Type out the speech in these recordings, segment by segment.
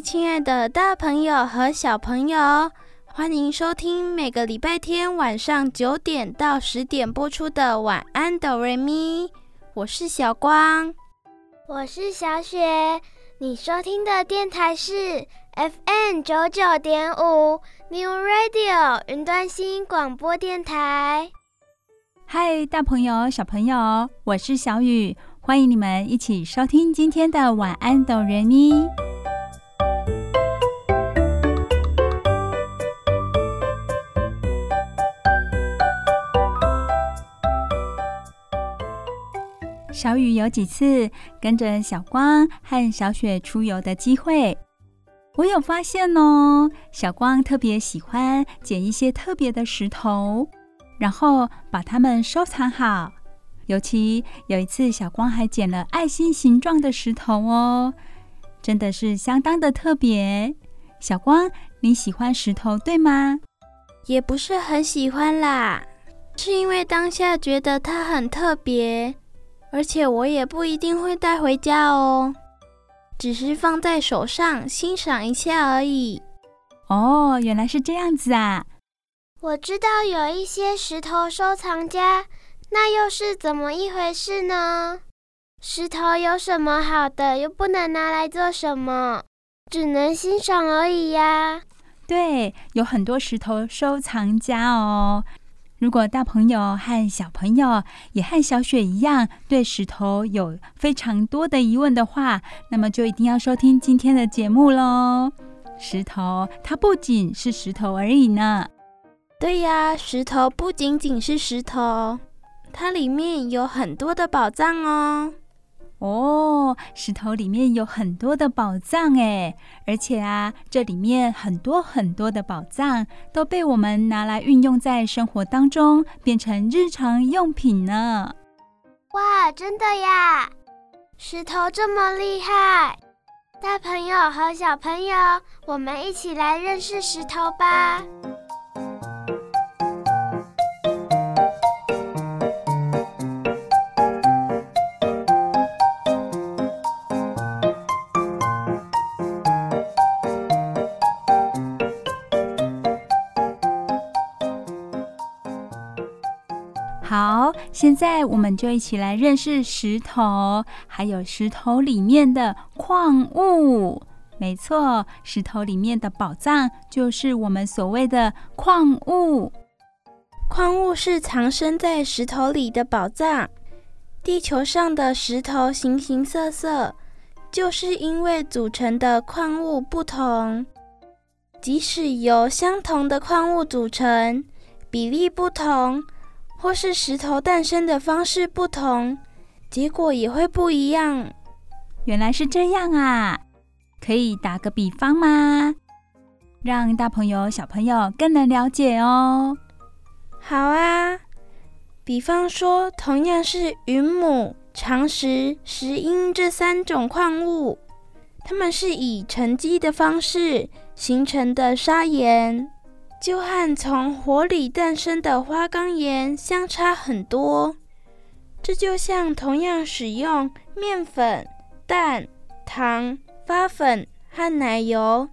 嗨，亲爱的大朋友和小朋友，欢迎收听每个礼拜天晚上九点到十点播出的《晚安，哆瑞咪》。我是小光，我是小雪。你收听的电台是 FM 九九点五 New Radio 云端新广播电台。嗨，大朋友、小朋友，我是小雨，欢迎你们一起收听今天的晚安哆瑞咪。小雨有几次跟着小光和小雪出游的机会，我有发现哦。小光特别喜欢捡一些特别的石头，然后把它们收藏好。尤其有一次，小光还捡了爱心形状的石头哦，真的是相当的特别。小光，你喜欢石头对吗？也不是很喜欢啦，是因为当下觉得它很特别。而且我也不一定会带回家哦，只是放在手上欣赏一下而已。哦，原来是这样子啊！我知道有一些石头收藏家，那又是怎么一回事呢？石头有什么好的，又不能拿来做什么，只能欣赏而已呀。对，有很多石头收藏家哦。如果大朋友和小朋友也和小雪一样对石头有非常多的疑问的话，那么就一定要收听今天的节目喽。石头它不仅是石头而已呢。对呀，石头不仅仅是石头，它里面有很多的宝藏哦。哦，石头里面有很多的宝藏诶，而且啊，这里面很多很多的宝藏都被我们拿来运用在生活当中，变成日常用品呢。哇，真的呀！石头这么厉害，大朋友和小朋友，我们一起来认识石头吧。现在我们就一起来认识石头，还有石头里面的矿物。没错，石头里面的宝藏就是我们所谓的矿物。矿物是藏身在石头里的宝藏。地球上的石头形形色色，就是因为组成的矿物不同。即使由相同的矿物组成，比例不同。或是石头诞生的方式不同，结果也会不一样。原来是这样啊！可以打个比方吗？让大朋友、小朋友更能了解哦。好啊，比方说，同样是云母、长石、石英这三种矿物，它们是以沉积的方式形成的砂岩。就和从火里诞生的花岗岩相差很多。这就像同样使用面粉、蛋、糖、发粉和奶油，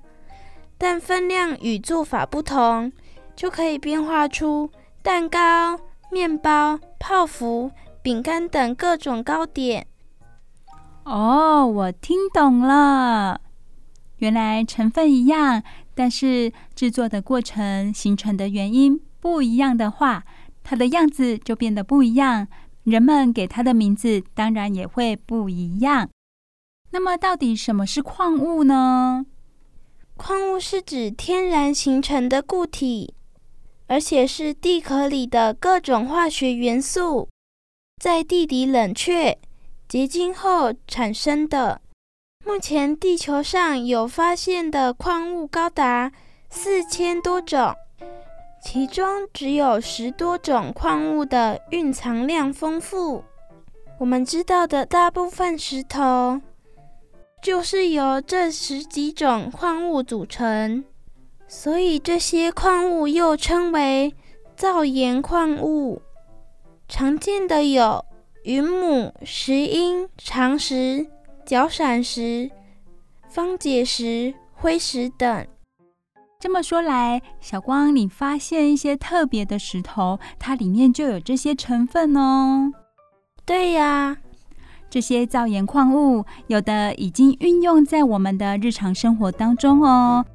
但分量与做法不同，就可以变化出蛋糕、面包、泡芙、饼干等各种糕点。哦，我听懂了，原来成分一样。但是制作的过程、形成的原因不一样的话，它的样子就变得不一样，人们给它的名字当然也会不一样。那么，到底什么是矿物呢？矿物是指天然形成的固体，而且是地壳里的各种化学元素，在地底冷却结晶后产生的。目前地球上有发现的矿物高达四千多种，其中只有十多种矿物的蕴藏量丰富。我们知道的大部分石头，就是由这十几种矿物组成，所以这些矿物又称为造岩矿物。常见的有云母、石英、长石。角闪石、方解石、灰石等。这么说来，小光，你发现一些特别的石头，它里面就有这些成分哦。对呀，这些造岩矿物，有的已经运用在我们的日常生活当中哦。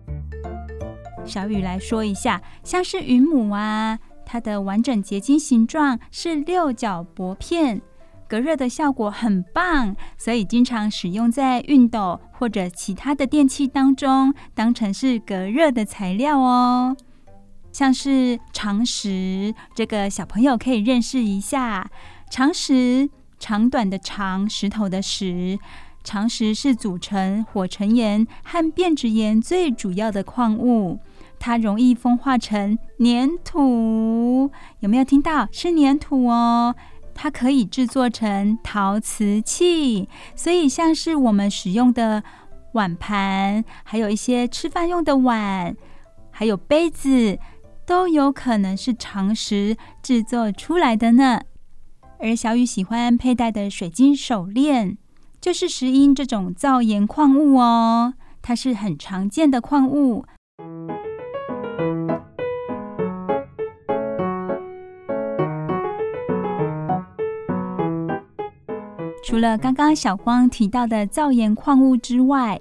小雨来说一下，像是云母啊，它的完整结晶形状是六角薄片。隔热的效果很棒，所以经常使用在熨斗或者其他的电器当中，当成是隔热的材料哦。像是长石，这个小朋友可以认识一下。长石，长短的长，石头的石。长石是组成火成岩和变质岩最主要的矿物，它容易风化成粘土。有没有听到？是粘土哦。它可以制作成陶瓷器，所以像是我们使用的碗盘，还有一些吃饭用的碗，还有杯子，都有可能是长石制作出来的呢。而小雨喜欢佩戴的水晶手链，就是石英这种造岩矿物哦，它是很常见的矿物。除了刚刚小光提到的造岩矿物之外，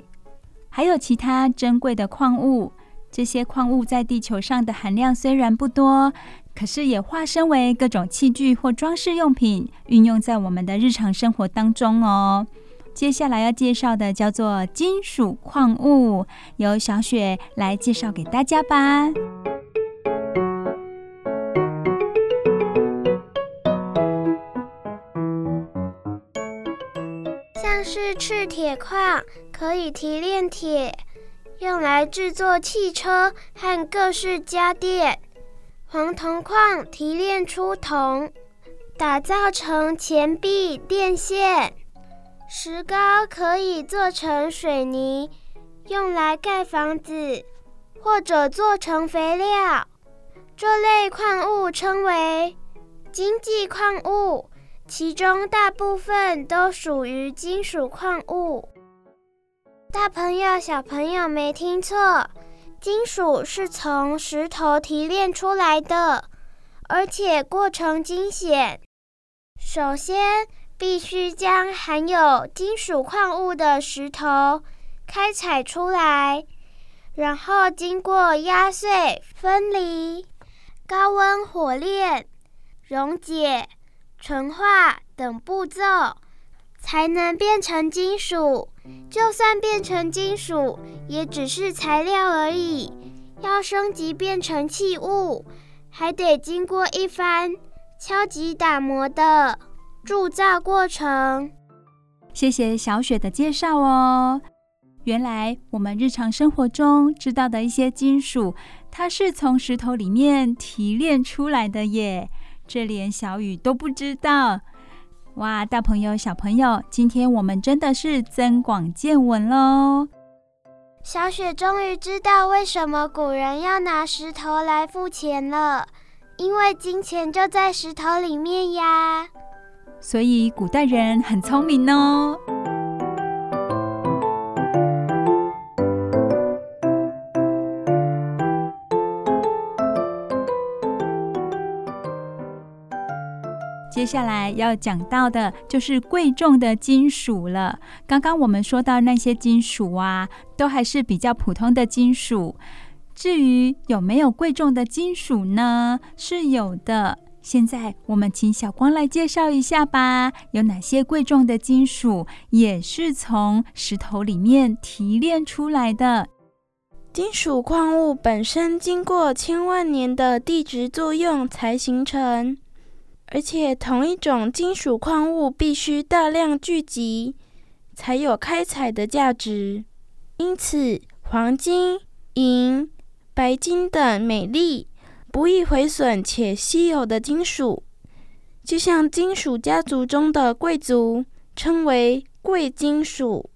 还有其他珍贵的矿物。这些矿物在地球上的含量虽然不多，可是也化身为各种器具或装饰用品，运用在我们的日常生活当中哦。接下来要介绍的叫做金属矿物，由小雪来介绍给大家吧。是赤铁矿，可以提炼铁，用来制作汽车和各式家电。黄铜矿提炼出铜，打造成钱币、电线。石膏可以做成水泥，用来盖房子，或者做成肥料。这类矿物称为经济矿物。其中大部分都属于金属矿物。大朋友、小朋友没听错，金属是从石头提炼出来的，而且过程惊险。首先，必须将含有金属矿物的石头开采出来，然后经过压碎、分离、高温火炼、溶解。纯化等步骤才能变成金属。就算变成金属，也只是材料而已。要升级变成器物，还得经过一番敲击打磨的铸造过程。谢谢小雪的介绍哦。原来我们日常生活中知道的一些金属，它是从石头里面提炼出来的耶。这连小雨都不知道哇！大朋友、小朋友，今天我们真的是增广见闻喽！小雪终于知道为什么古人要拿石头来付钱了，因为金钱就在石头里面呀。所以古代人很聪明哦。接下来要讲到的就是贵重的金属了。刚刚我们说到那些金属啊，都还是比较普通的金属。至于有没有贵重的金属呢？是有的。现在我们请小光来介绍一下吧。有哪些贵重的金属也是从石头里面提炼出来的？金属矿物本身经过千万年的地质作用才形成。而且，同一种金属矿物必须大量聚集，才有开采的价值。因此，黄金、银、白金等美丽、不易毁损且稀有的金属，就像金属家族中的贵族，称为贵金属。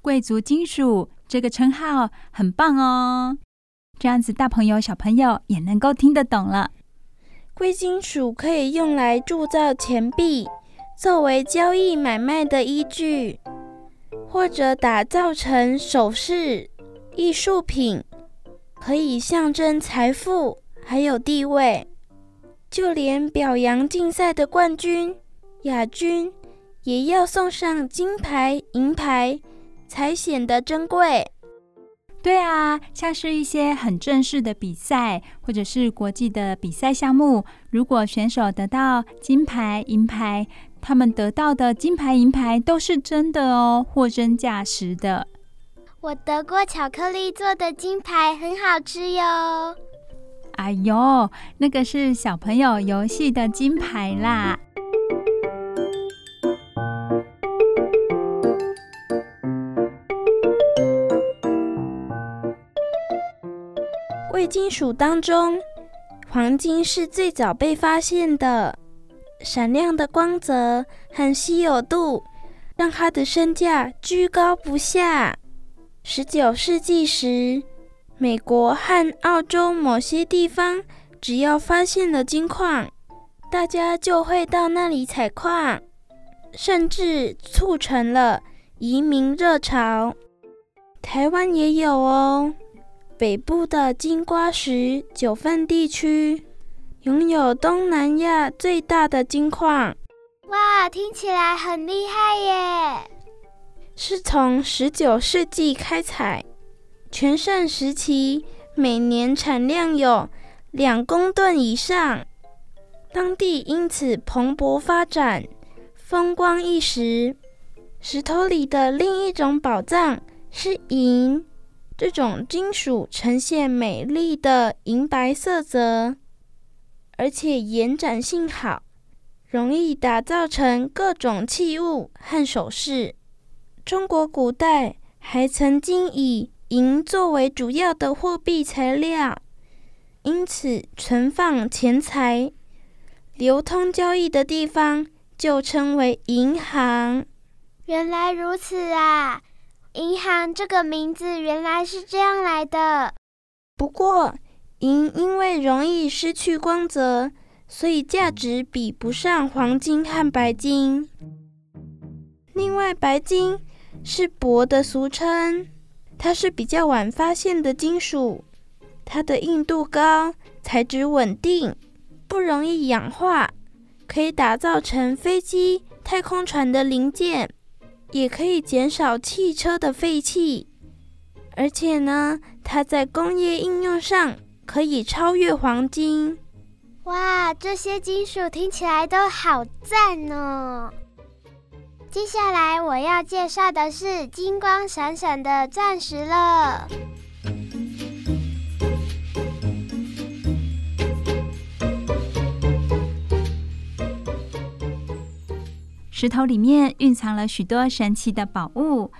贵族金属这个称号很棒哦，这样子大朋友小朋友也能够听得懂了。贵金属可以用来铸造钱币，作为交易买卖的依据，或者打造成首饰、艺术品，可以象征财富还有地位。就连表扬竞赛的冠军、亚军，也要送上金牌、银牌，才显得珍贵。对啊，像是一些很正式的比赛，或者是国际的比赛项目，如果选手得到金牌、银牌，他们得到的金牌、银牌都是真的哦，货真价实的。我得过巧克力做的金牌，很好吃哟。哎呦，那个是小朋友游戏的金牌啦。贵金属当中，黄金是最早被发现的。闪亮的光泽和稀有度，让它的身价居高不下。十九世纪时，美国和澳洲某些地方，只要发现了金矿，大家就会到那里采矿，甚至促成了移民热潮。台湾也有哦。北部的金瓜石九份地区拥有东南亚最大的金矿。哇，听起来很厉害耶！是从十九世纪开采，全盛时期每年产量有两公吨以上，当地因此蓬勃发展，风光一时。石头里的另一种宝藏是银。这种金属呈现美丽的银白色泽，而且延展性好，容易打造成各种器物和首饰。中国古代还曾经以银作为主要的货币材料，因此存放钱财、流通交易的地方就称为银行。原来如此啊！银行这个名字原来是这样来的。不过，银因为容易失去光泽，所以价值比不上黄金和白金。另外，白金是铂的俗称，它是比较晚发现的金属，它的硬度高，材质稳定，不容易氧化，可以打造成飞机、太空船的零件。也可以减少汽车的废气，而且呢，它在工业应用上可以超越黄金。哇，这些金属听起来都好赞哦！接下来我要介绍的是金光闪闪的钻石了。石头里面蕴藏了许多神奇的宝物，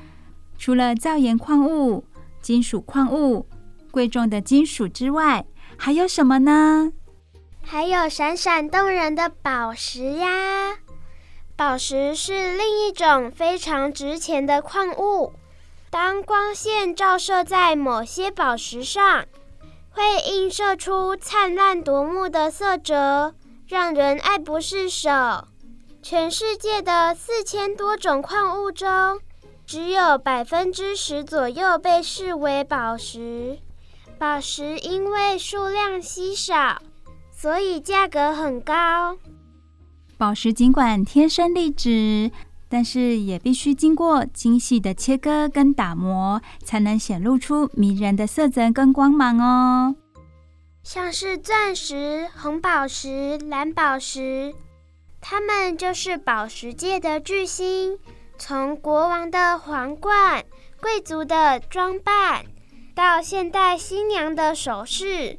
除了造岩矿物、金属矿物、贵重的金属之外，还有什么呢？还有闪闪动人的宝石呀！宝石是另一种非常值钱的矿物。当光线照射在某些宝石上，会映射出灿烂夺目的色泽，让人爱不释手。全世界的四千多种矿物中，只有百分之十左右被视为宝石。宝石因为数量稀少，所以价格很高。宝石尽管天生丽质，但是也必须经过精细的切割跟打磨，才能显露出迷人的色泽跟光芒哦。像是钻石、红宝石、蓝宝石。他们就是宝石界的巨星，从国王的皇冠、贵族的装扮，到现代新娘的首饰，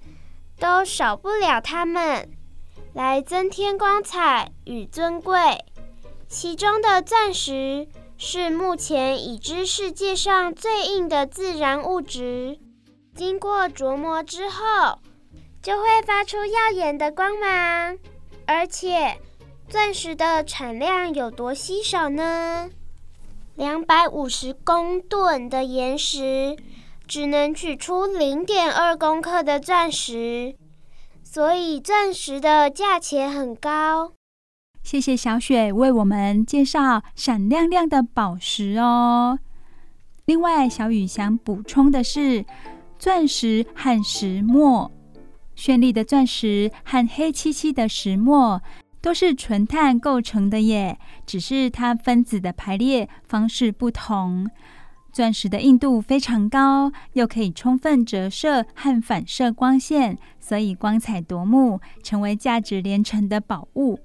都少不了它们，来增添光彩与尊贵。其中的钻石是目前已知世界上最硬的自然物质，经过琢磨之后，就会发出耀眼的光芒。而且，钻石的产量有多稀少呢？两百五十公吨的岩石，只能取出零点二公克的钻石，所以钻石的价钱很高。谢谢小雪为我们介绍闪亮亮的宝石哦。另外，小雨想补充的是，钻石和石墨，绚丽的钻石和黑漆漆的石墨都是纯碳构成的耶，只是它分子的排列方式不同。钻石的硬度非常高，又可以充分折射和反射光线，所以光彩夺目，成为价值连城的宝物。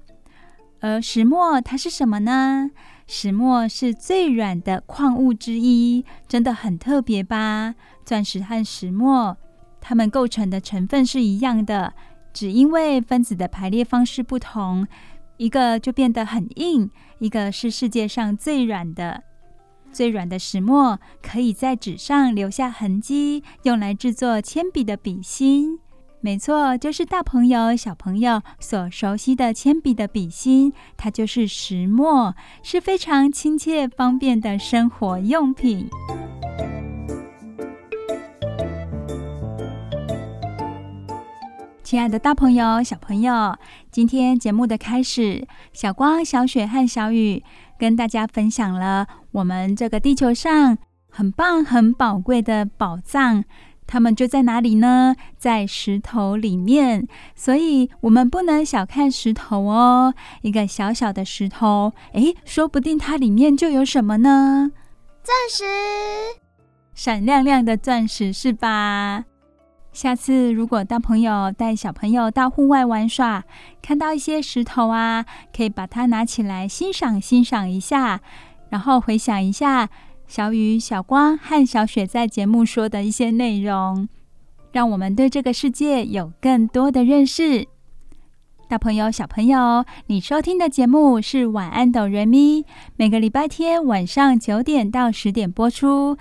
而石墨它是什么呢？石墨是最软的矿物之一，真的很特别吧？钻石和石墨，它们构成的成分是一样的，只因为分子的排列方式不同，一个就变得很硬，一个是世界上最软的。最软的石墨可以在纸上留下痕迹，用来制作铅笔的笔芯。没错，就是大朋友、小朋友所熟悉的铅笔的笔芯，它就是石墨，是非常亲切方便的生活用品。亲爱的大朋友、小朋友，今天节目的开始，小光、小雪和小雨跟大家分享了我们这个地球上很棒、很宝贵的宝藏。它们就在哪里呢？在石头里面，所以我们不能小看石头哦。一个小小的石头，诶，说不定它里面就有什么呢？钻石，闪亮亮的钻石，是吧？下次如果大朋友带小朋友到户外玩耍，看到一些石头啊，可以把它拿起来欣赏欣赏一下，然后回想一下。小雨、小光和小雪在节目说的一些内容，让我们对这个世界有更多的认识。大朋友、小朋友，你收听的节目是《晚安，哆瑞咪》，每个礼拜天晚上九点到十点播出，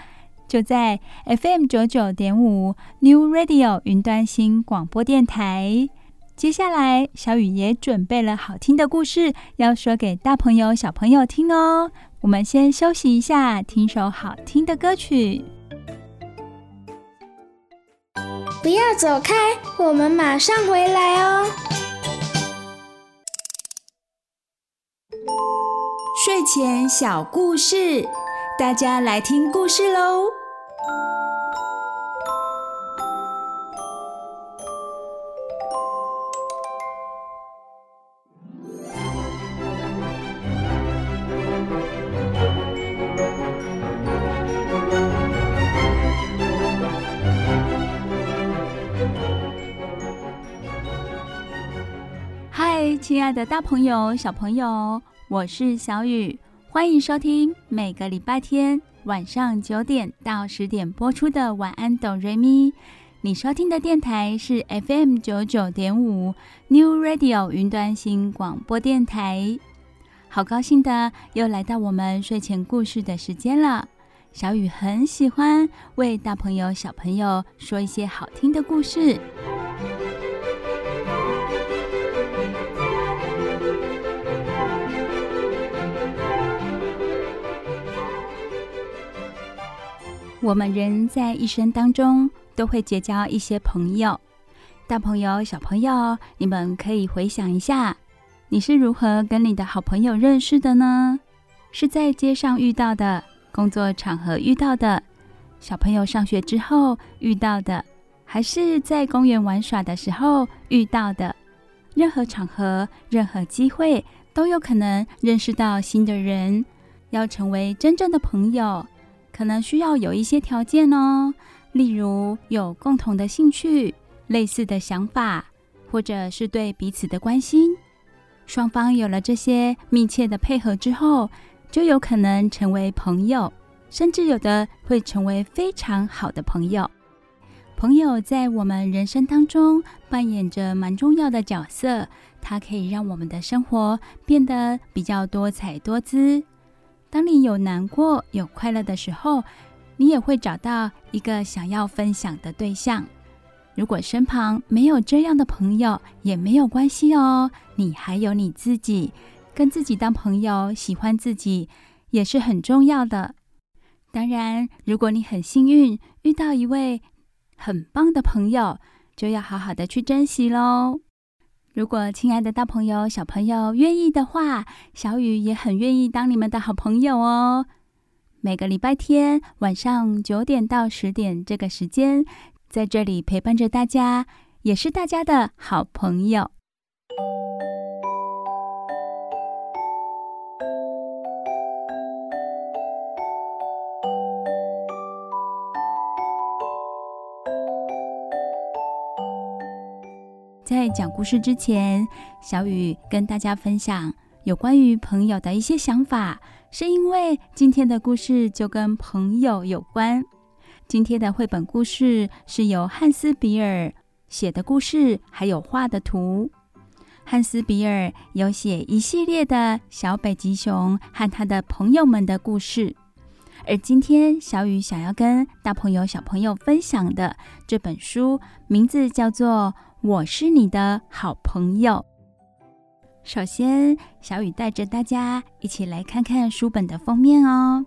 就在 FM 九九点五 New Radio 云端新广播电台。接下来，小雨也准备了好听的故事，要说给大朋友、小朋友听哦。我们先休息一下，听首好听的歌曲。不要走开，我们马上回来哦。睡前小故事，大家来听故事喽。嗨亲爱的大朋友、小朋友，我是小雨，欢迎收听每个礼拜天晚上九点到十点播出的《晚安，哆瑞咪》。你收听的电台是 FM 九九点五 New Radio 云端新广播电台。好高兴的又来到我们睡前故事的时间了。小雨很喜欢为大朋友、小朋友说一些好听的故事。我们人在一生当中都会结交一些朋友，大朋友、小朋友，你们可以回想一下，你是如何跟你的好朋友认识的呢？是在街上遇到的，工作场合遇到的，小朋友上学之后遇到的，还是在公园玩耍的时候遇到的？任何场合、任何机会都有可能认识到新的人，要成为真正的朋友。可能需要有一些条件哦，例如有共同的兴趣、类似的想法，或者是对彼此的关心。双方有了这些密切的配合之后，就有可能成为朋友，甚至有的会成为非常好的朋友。朋友在我们人生当中扮演着蛮重要的角色，它可以让我们的生活变得比较多彩多姿。当你有难过、有快乐的时候，你也会找到一个想要分享的对象。如果身旁没有这样的朋友，也没有关系哦。你还有你自己，跟自己当朋友，喜欢自己也是很重要的。当然，如果你很幸运遇到一位很棒的朋友，就要好好的去珍惜喽。如果亲爱的大朋友、小朋友愿意的话，小雨也很愿意当你们的好朋友哦。每个礼拜天晚上九点到十点这个时间，在这里陪伴着大家，也是大家的好朋友。在讲故事之前，小雨跟大家分享有关于朋友的一些想法，是因为今天的故事就跟朋友有关。今天的绘本故事是由汉斯·比尔写的故事，还有画的图。汉斯·比尔有写一系列的小北极熊和他的朋友们的故事，而今天小雨想要跟大朋友、小朋友分享的这本书，名字叫做。我是你的好朋友。首先，小雨带着大家一起来看看书本的封面哦。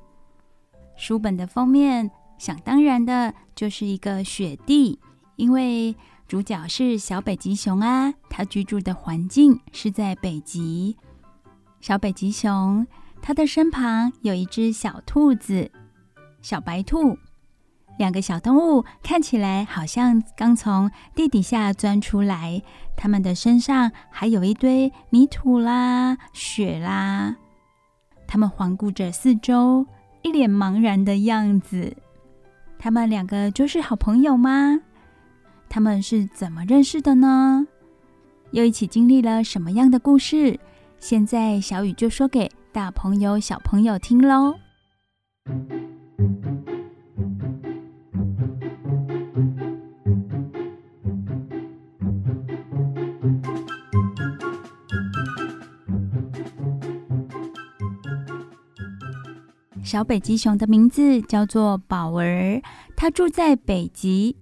书本的封面，想当然的就是一个雪地，因为主角是小北极熊啊，它居住的环境是在北极。小北极熊，它的身旁有一只小兔子，小白兔。两个小动物看起来好像刚从地底下钻出来，它们的身上还有一堆泥土啦、雪啦。它们环顾着四周，一脸茫然的样子。他们两个就是好朋友吗？他们是怎么认识的呢？又一起经历了什么样的故事？现在小雨就说给大朋友、小朋友听喽。小北极熊的名字叫做宝儿，它住在北极。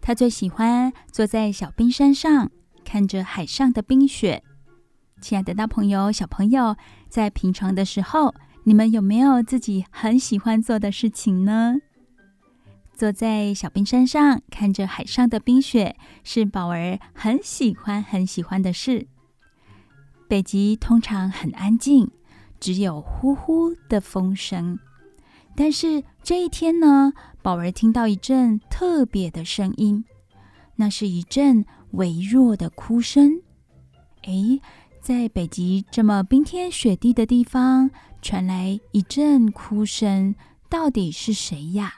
它最喜欢坐在小冰山上，看着海上的冰雪。亲爱的大朋友、小朋友，在平常的时候，你们有没有自己很喜欢做的事情呢？坐在小冰山上，看着海上的冰雪，是宝儿很喜欢、很喜欢的事。北极通常很安静。只有呼呼的风声，但是这一天呢，宝儿听到一阵特别的声音，那是一阵微弱的哭声。诶，在北极这么冰天雪地的地方传来一阵哭声，到底是谁呀？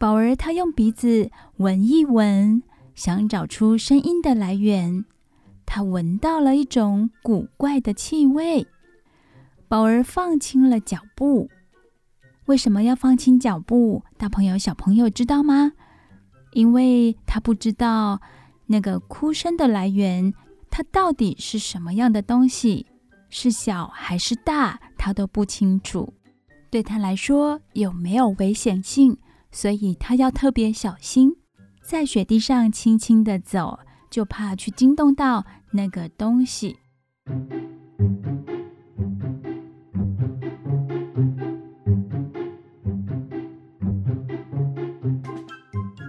宝儿他用鼻子闻一闻，想找出声音的来源。他闻到了一种古怪的气味。宝儿放轻了脚步。为什么要放轻脚步？大朋友、小朋友知道吗？因为他不知道那个哭声的来源，它到底是什么样的东西，是小还是大，他都不清楚。对他来说，有没有危险性？所以他要特别小心，在雪地上轻轻地走，就怕去惊动到那个东西。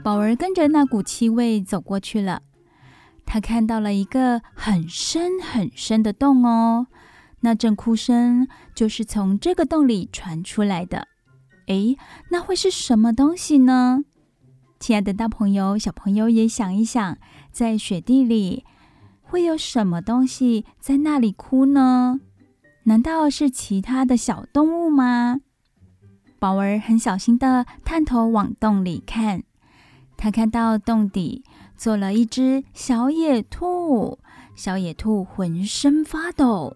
宝儿跟着那股气味走过去了，他看到了一个很深很深的洞哦，那阵哭声就是从这个洞里传出来的。诶，那会是什么东西呢？亲爱的大朋友、小朋友也想一想，在雪地里会有什么东西在那里哭呢？难道是其他的小动物吗？宝儿很小心地探头往洞里看。他看到洞底坐了一只小野兔，小野兔浑身发抖。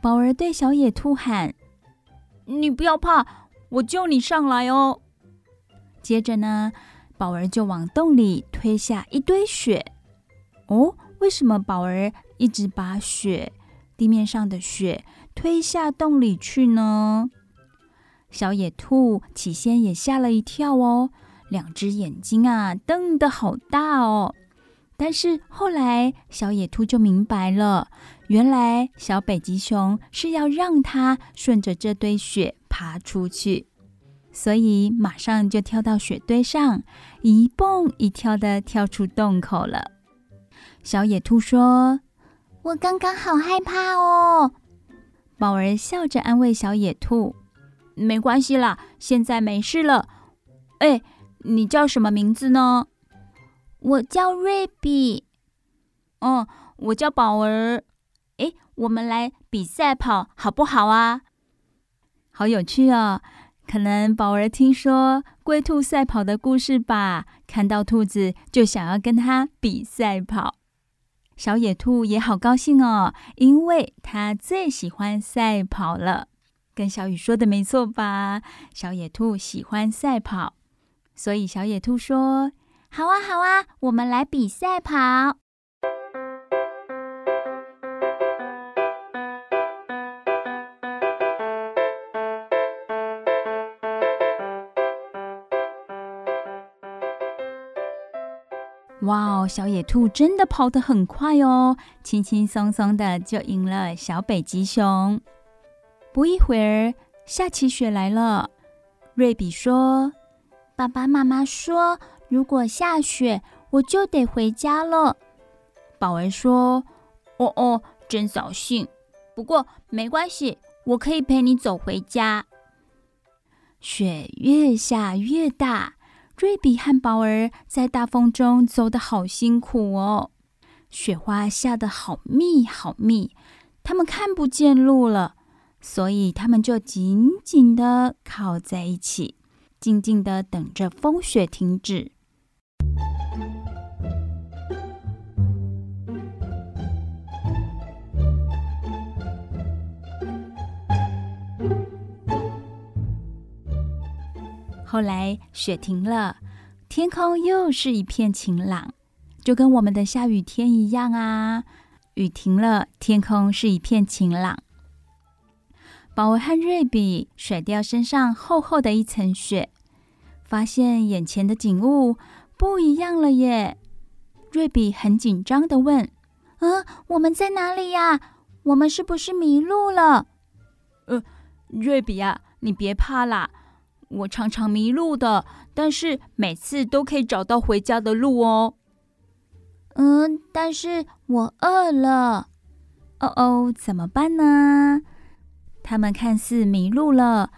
宝儿对小野兔喊：“你不要怕，我救你上来哦。”接着呢，宝儿就往洞里推下一堆雪。哦，为什么宝儿一直把雪地面上的雪推下洞里去呢？小野兔起先也吓了一跳哦，两只眼睛啊瞪得好大哦。但是后来小野兔就明白了，原来小北极熊是要让它顺着这堆雪爬出去，所以马上就跳到雪堆上，一蹦一跳的跳出洞口了。小野兔说：“我刚刚好害怕哦。”宝儿笑着安慰小野兔。没关系啦，现在没事了。哎，你叫什么名字呢？我叫瑞比。哦，我叫宝儿。哎，我们来比赛跑好不好啊？好有趣哦！可能宝儿听说龟兔赛跑的故事吧，看到兔子就想要跟它比赛跑。小野兔也好高兴哦，因为它最喜欢赛跑了。跟小雨说的没错吧？小野兔喜欢赛跑，所以小野兔说：“好啊，好啊，我们来比赛跑。”哇哦，小野兔真的跑得很快哦，轻轻松松的就赢了小北极熊。不一会儿，下起雪来了。瑞比说：“爸爸妈妈说，如果下雪，我就得回家了。”宝儿说：“哦哦，真扫兴。不过没关系，我可以陪你走回家。”雪越下越大，瑞比和宝儿在大风中走得好辛苦哦。雪花下得好密好密，他们看不见路了。所以他们就紧紧地靠在一起，静静的等着风雪停止。后来雪停了，天空又是一片晴朗，就跟我们的下雨天一样啊！雨停了，天空是一片晴朗。宝儿和瑞比甩掉身上厚厚的一层雪，发现眼前的景物不一样了耶！瑞比很紧张地问：“嗯，我们在哪里呀？我们是不是迷路了？”“呃，瑞比啊，你别怕啦，我常常迷路的，但是每次都可以找到回家的路哦。”“嗯，但是我饿了。”“哦哦，怎么办呢？”他们看似迷路了，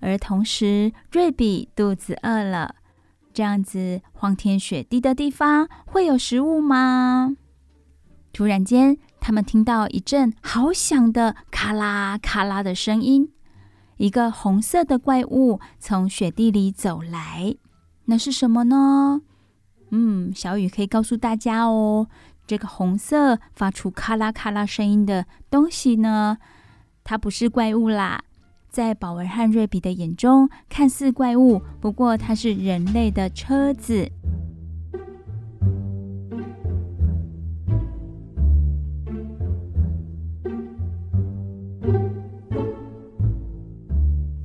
而同时瑞比肚子饿了。这样子荒天雪地的地方会有食物吗？突然间，他们听到一阵好响的咔啦咔啦的声音，一个红色的怪物从雪地里走来。那是什么呢？嗯，小雨可以告诉大家哦。这个红色发出咔啦咔啦声音的东西呢？它不是怪物啦，在宝儿和瑞比的眼中看似怪物，不过它是人类的车子。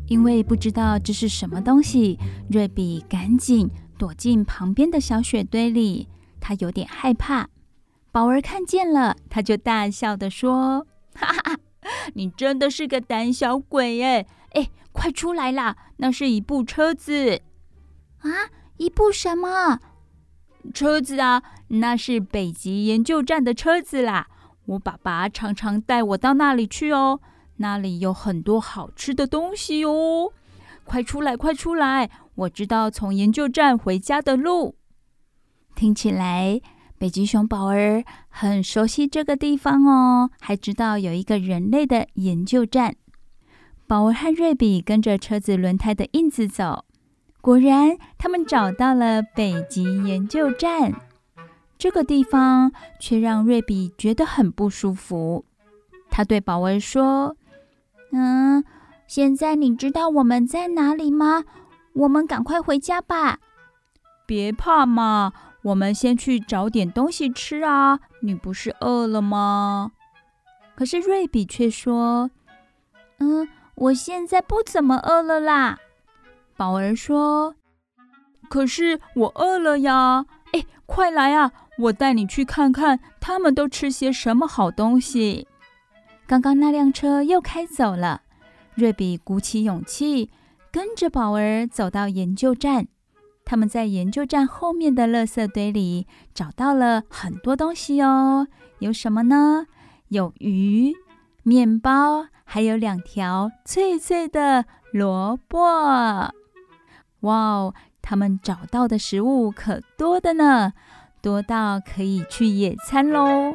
因为不知道这是什么东西，瑞比赶紧躲进旁边的小雪堆里，他有点害怕。宝儿看见了，他就大笑地说：“。”你真的是个胆小鬼耶！哎，快出来啦！那是一部车子啊！一部什么车子啊？那是北极研究站的车子啦！我爸爸常常带我到那里去哦，那里有很多好吃的东西哦。快出来，快出来！我知道从研究站回家的路。听起来。北极熊宝儿很熟悉这个地方哦，还知道有一个人类的研究站。宝儿和瑞比跟着车子轮胎的印子走，果然他们找到了北极研究站。这个地方却让瑞比觉得很不舒服。他对宝儿说：“嗯，现在你知道我们在哪里吗？我们赶快回家吧。”别怕嘛。我们先去找点东西吃啊！你不是饿了吗？可是瑞比却说：“嗯，我现在不怎么饿了啦。宝儿说：“可是我饿了呀！哎，快来啊，我带你去看看他们都吃些什么好东西。”刚刚那辆车又开走了，瑞比鼓起勇气，跟着宝儿走到研究站。他们在研究站后面的垃圾堆里找到了很多东西哦，有什么呢？有鱼、面包，还有两条脆脆的萝卜。哇哦，他们找到的食物可多的呢，多到可以去野餐喽！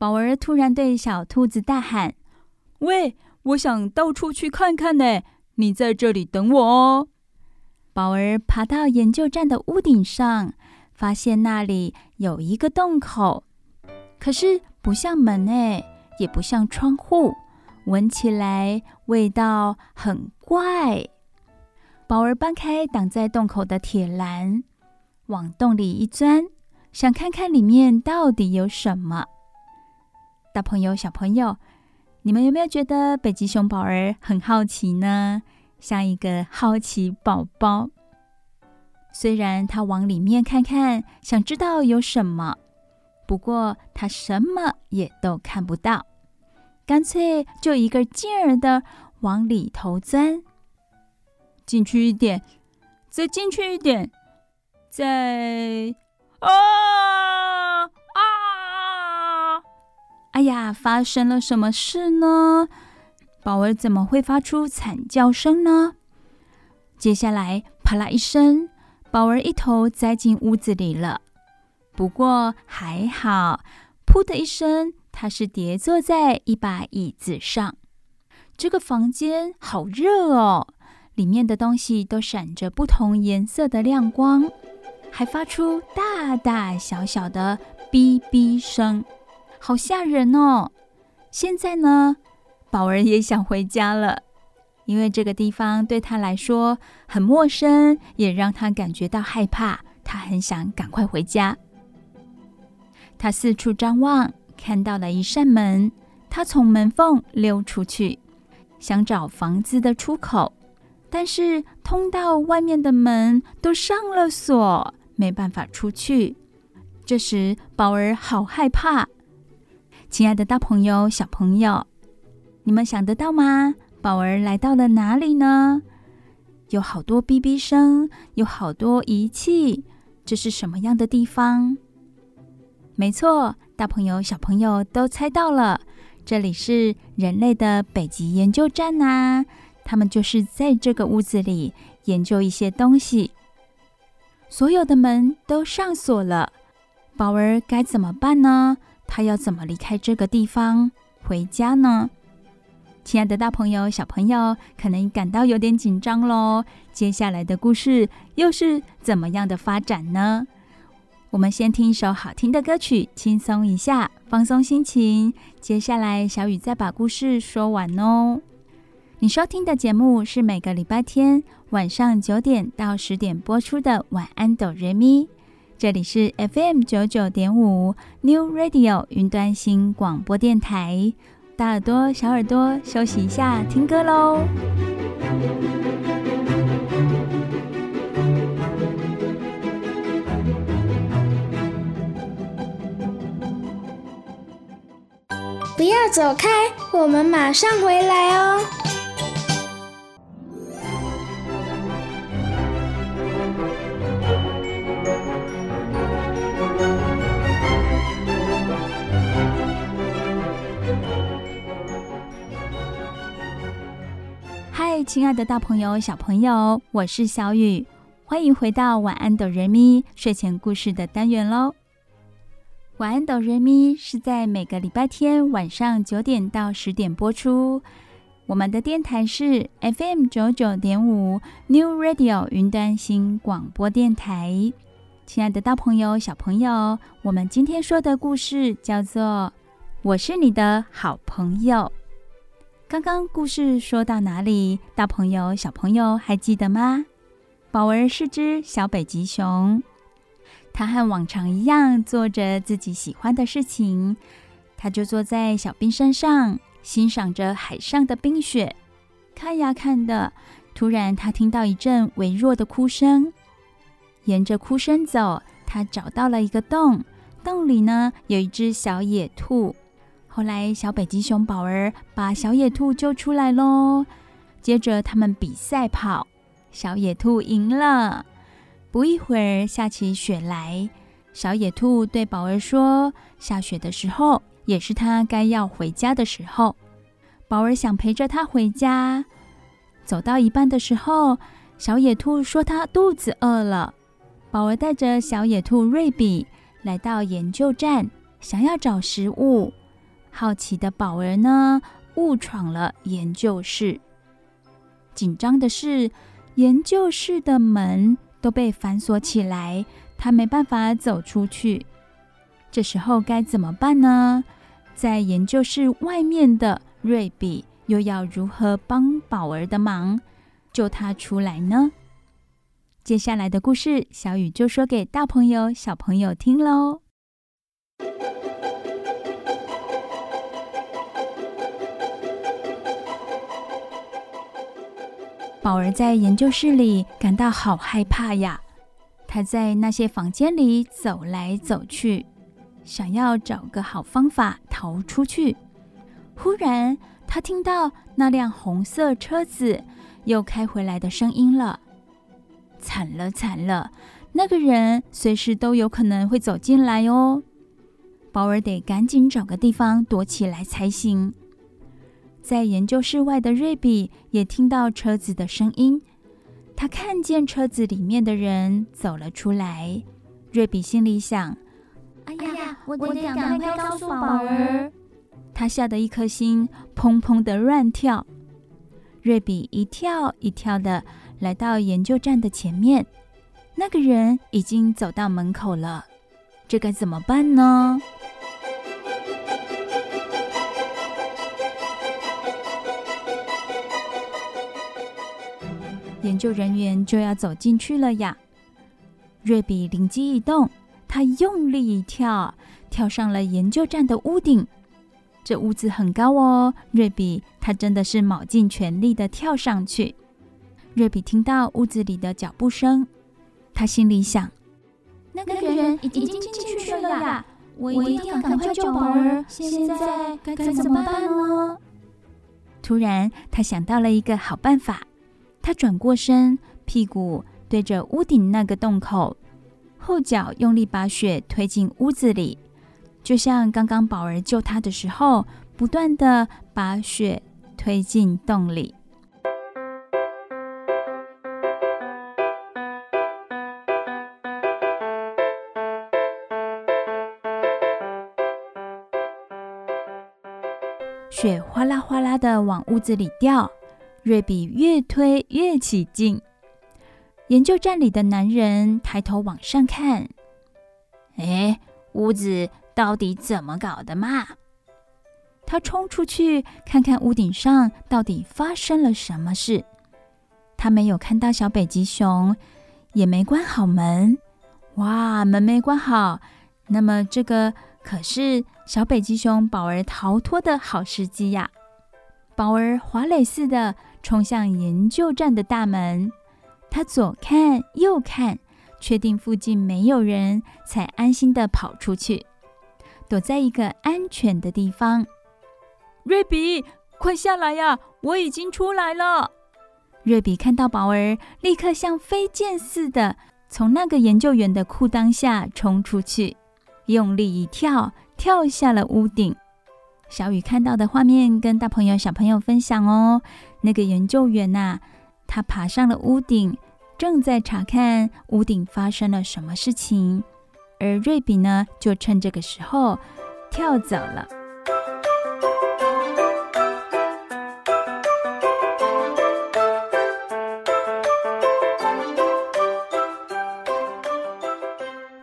宝儿突然对小兔子大喊：“喂，我想到处去看看呢，你在这里等我哦。”宝儿爬到研究站的屋顶上，发现那里有一个洞口，可是不像门诶，也不像窗户，闻起来味道很怪。宝儿搬开挡在洞口的铁栏，往洞里一钻，想看看里面到底有什么。大朋友、小朋友，你们有没有觉得北极熊宝儿很好奇呢？像一个好奇宝宝。虽然他往里面看看，想知道有什么，不过他什么也都看不到，干脆就一个劲儿的往里头钻。进去一点，再进去一点，再……啊！哎呀，发生了什么事呢？宝儿怎么会发出惨叫声呢？接下来，啪啦一声，宝儿一头栽进屋子里了。不过还好，噗的一声，他是跌坐在一把椅子上。这个房间好热哦，里面的东西都闪着不同颜色的亮光，还发出大大小小的哔哔声。好吓人哦！现在呢，宝儿也想回家了，因为这个地方对他来说很陌生，也让他感觉到害怕。他很想赶快回家。他四处张望，看到了一扇门，他从门缝溜出去，想找房子的出口，但是通道外面的门都上了锁，没办法出去。这时，宝儿好害怕。亲爱的大朋友、小朋友，你们想得到吗？宝儿来到了哪里呢？有好多哔哔声，有好多仪器，这是什么样的地方？没错，大朋友、小朋友都猜到了，这里是人类的北极研究站呐。他们就是在这个屋子里研究一些东西。所有的门都上锁了，宝儿该怎么办呢？他要怎么离开这个地方回家呢？亲爱的大朋友、小朋友，可能感到有点紧张喽。接下来的故事又是怎么样的发展呢？我们先听一首好听的歌曲，轻松一下，放松心情。接下来，小雨再把故事说完哦。你收听的节目是每个礼拜天晚上九点到十点播出的《晚安，哆瑞咪》。这里是 FM 九九点五 New Radio 云端新广播电台，大耳朵、小耳朵休息一下，听歌喽。不要走开，我们马上回来哦。亲爱的大朋友、小朋友，我是小雨，欢迎回到晚安哆瑞咪睡前故事的单元喽。晚安哆瑞咪是在每个礼拜天晚上九点到十点播出。我们的电台是 FM 九九点五 New Radio 云端新广播电台。亲爱的大朋友、小朋友，我们今天说的故事叫做《我是你的好朋友》。刚刚故事说到哪里？大朋友、小朋友还记得吗？宝儿是只小北极熊，它和往常一样做着自己喜欢的事情。它就坐在小冰山上，欣赏着海上的冰雪。看呀看的，突然它听到一阵微弱的哭声。沿着哭声走，它找到了一个洞，洞里呢有一只小野兔。后来，小北极熊宝儿把小野兔救出来喽。接着，他们比赛跑，小野兔赢了。不一会儿，下起雪来。小野兔对宝儿说：“下雪的时候，也是它该要回家的时候。”宝儿想陪着它回家。走到一半的时候，小野兔说：“它肚子饿了。”宝儿带着小野兔瑞比来到研究站，想要找食物。好奇的宝儿呢，误闯了研究室。紧张的是，研究室的门都被反锁起来，他没办法走出去。这时候该怎么办呢？在研究室外面的瑞比又要如何帮宝儿的忙，救他出来呢？接下来的故事，小雨就说给大朋友、小朋友听喽。宝儿在研究室里感到好害怕呀！他在那些房间里走来走去，想要找个好方法逃出去。忽然，他听到那辆红色车子又开回来的声音了。惨了惨了，那个人随时都有可能会走进来哦！宝儿得赶紧找个地方躲起来才行。在研究室外的瑞比也听到车子的声音，他看见车子里面的人走了出来。瑞比心里想：“哎呀，我得赶快告诉宝儿。”他吓得一颗心砰砰的乱跳。瑞比一跳一跳的来到研究站的前面，那个人已经走到门口了。这该怎么办呢？研究人员就要走进去了呀！瑞比灵机一动，他用力一跳，跳上了研究站的屋顶。这屋子很高哦，瑞比他真的是卯尽全力的跳上去。瑞比听到屋子里的脚步声，他心里想：那个人已经进去了呀！我一定要赶快救宝儿。现在该怎么办呢？突然，他想到了一个好办法。他转过身，屁股对着屋顶那个洞口，后脚用力把雪推进屋子里，就像刚刚宝儿救他的时候，不断的把雪推进洞里。雪哗啦哗啦的往屋子里掉。瑞比越推越起劲，研究站里的男人抬头往上看，哎，屋子到底怎么搞的嘛？他冲出去看看屋顶上到底发生了什么事。他没有看到小北极熊，也没关好门。哇，门没关好，那么这个可是小北极熊宝儿逃脱的好时机呀！宝儿滑垒似的。冲向研究站的大门，他左看右看，确定附近没有人，才安心地跑出去，躲在一个安全的地方。瑞比，快下来呀！我已经出来了。瑞比看到宝儿，立刻像飞剑似的从那个研究员的裤裆下冲出去，用力一跳，跳下了屋顶。小雨看到的画面，跟大朋友、小朋友分享哦。那个研究员呐、他爬上了屋顶，正在查看屋顶发生了什么事情。而瑞比呢，就趁这个时候跳走了。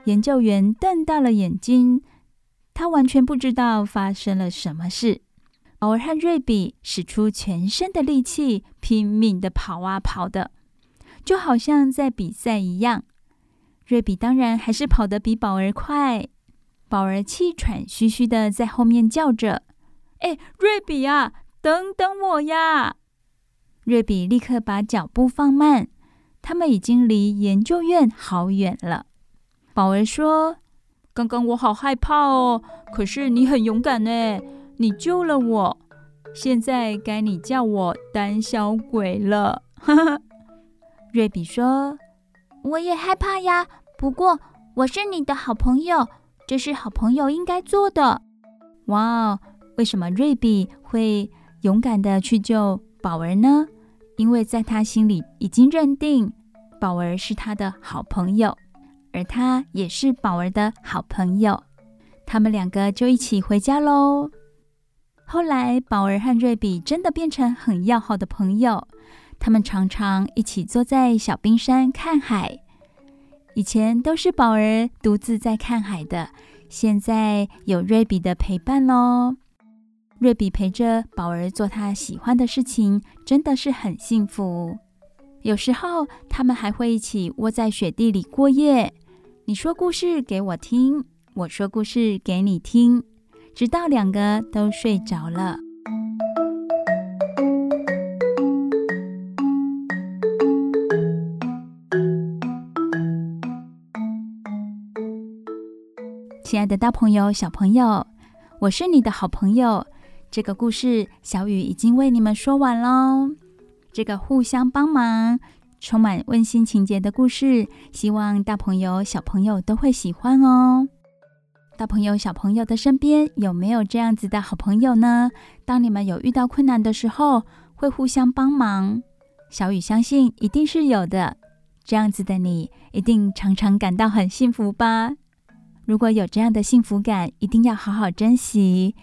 研究员瞪大了眼睛。他完全不知道发生了什么事。宝儿和瑞比使出全身的力气，拼命地跑啊跑的，就好像在比赛一样。瑞比当然还是跑得比宝儿快，宝儿气喘吁吁的在后面叫着：“哎，瑞比啊，等等我呀！”瑞比立刻把脚步放慢，他们已经离研究院好远了。宝儿说：“刚刚我好害怕哦，可是你很勇敢呢，你救了我。现在该你叫我胆小鬼了。”瑞比说。我也害怕呀，不过我是你的好朋友，这是好朋友应该做的。哇哦，为什么瑞比会勇敢的去救宝儿呢？因为在他心里已经认定宝儿是他的好朋友，而他也是宝儿的好朋友。他们两个就一起回家喽。后来，宝儿和瑞比真的变成很要好的朋友。他们常常一起坐在小冰山看海。以前都是宝儿独自在看海的，现在有瑞比的陪伴喽。瑞比陪着宝儿做他喜欢的事情，真的是很幸福。有时候他们还会一起窝在雪地里过夜。你说故事给我听，我说故事给你听，直到两个都睡着了。亲爱的大朋友、小朋友，我是你的好朋友。这个故事小雨已经为你们说完喽。这个互相帮忙、充满温馨情节的故事，希望大朋友、小朋友都会喜欢哦。大朋友、小朋友的身边有没有这样子的好朋友呢？当你们有遇到困难的时候，会互相帮忙。小雨相信一定是有的。这样子的你，一定常常感到很幸福吧？如果有这样的幸福感，一定要好好珍惜，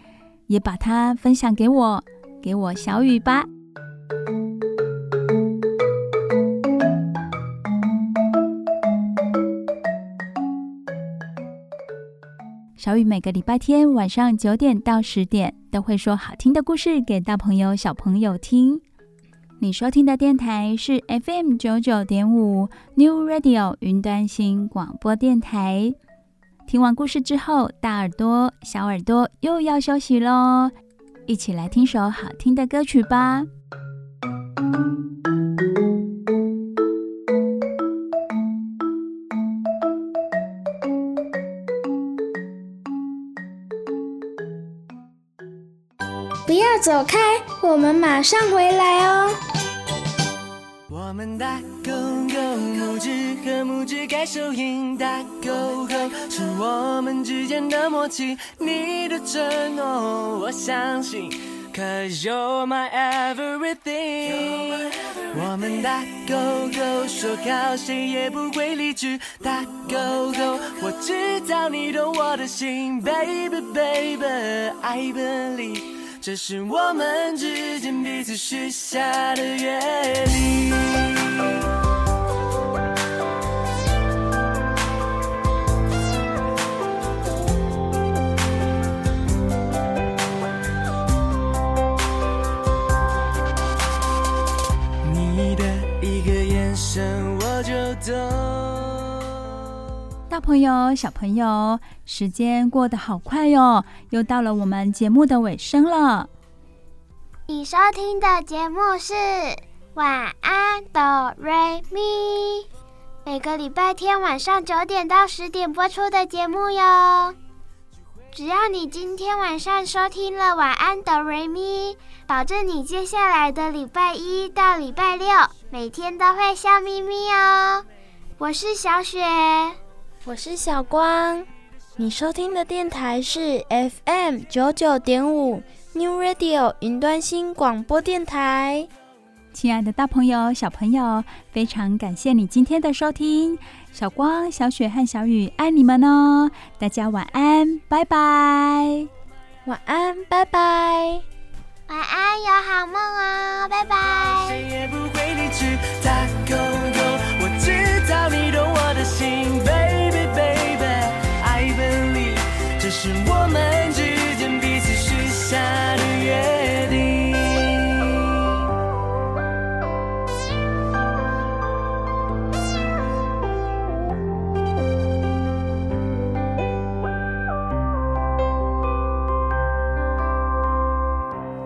也把它分享给我，给我小雨吧。小雨每个礼拜天晚上九点到十点都会说好听的故事给大朋友小朋友听。你收听的电台是 FM 九九点五 New Radio 云端新广播电台。听完故事之后，大耳朵、小耳朵又要休息喽，一起来听首好听的歌曲吧。走开，我们马上回来哦。我们大狗狗，拇指和拇指该手印，大狗狗是我们之间的默契，你的承诺我相信，Cause you're my everything。我们大狗狗说好谁也不会离去，大狗狗我知道你懂我的心，Baby Baby，I believe。这是我们之间彼此许下的约定。大朋友、小朋友，时间过得好快哟，又到了我们节目的尾声了。你收听的节目是《晚安哆瑞咪》，每个礼拜天晚上九点到十点播出的节目哟。只要你今天晚上收听了《晚安哆瑞咪》，保证你接下来的礼拜一到礼拜六每天都会笑眯眯哦。我是小雪。我是小光，你收听的电台是 FM 九九点五 New Radio 云端新广播电台。亲爱的大朋友、小朋友，非常感谢你今天的收听。小光、小雪和小雨爱你们哦！大家晚安，拜拜。晚安，拜拜。晚安，有好梦哦，拜拜。谁也不会离去，大狗狗，我知道你懂我的心。是我们之间彼此许下的约定。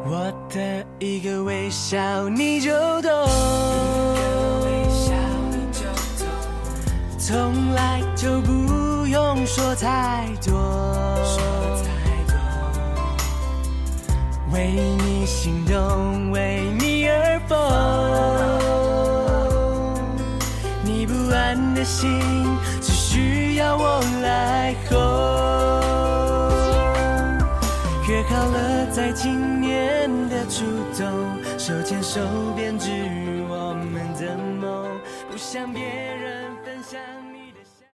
我的一个微笑你就懂。从来就不说太多，说太多为你心动，为你而疯，你不安的心只需要我来哄。约好了，在今年的初冬，手牵手编织我们的梦，不想别人分享。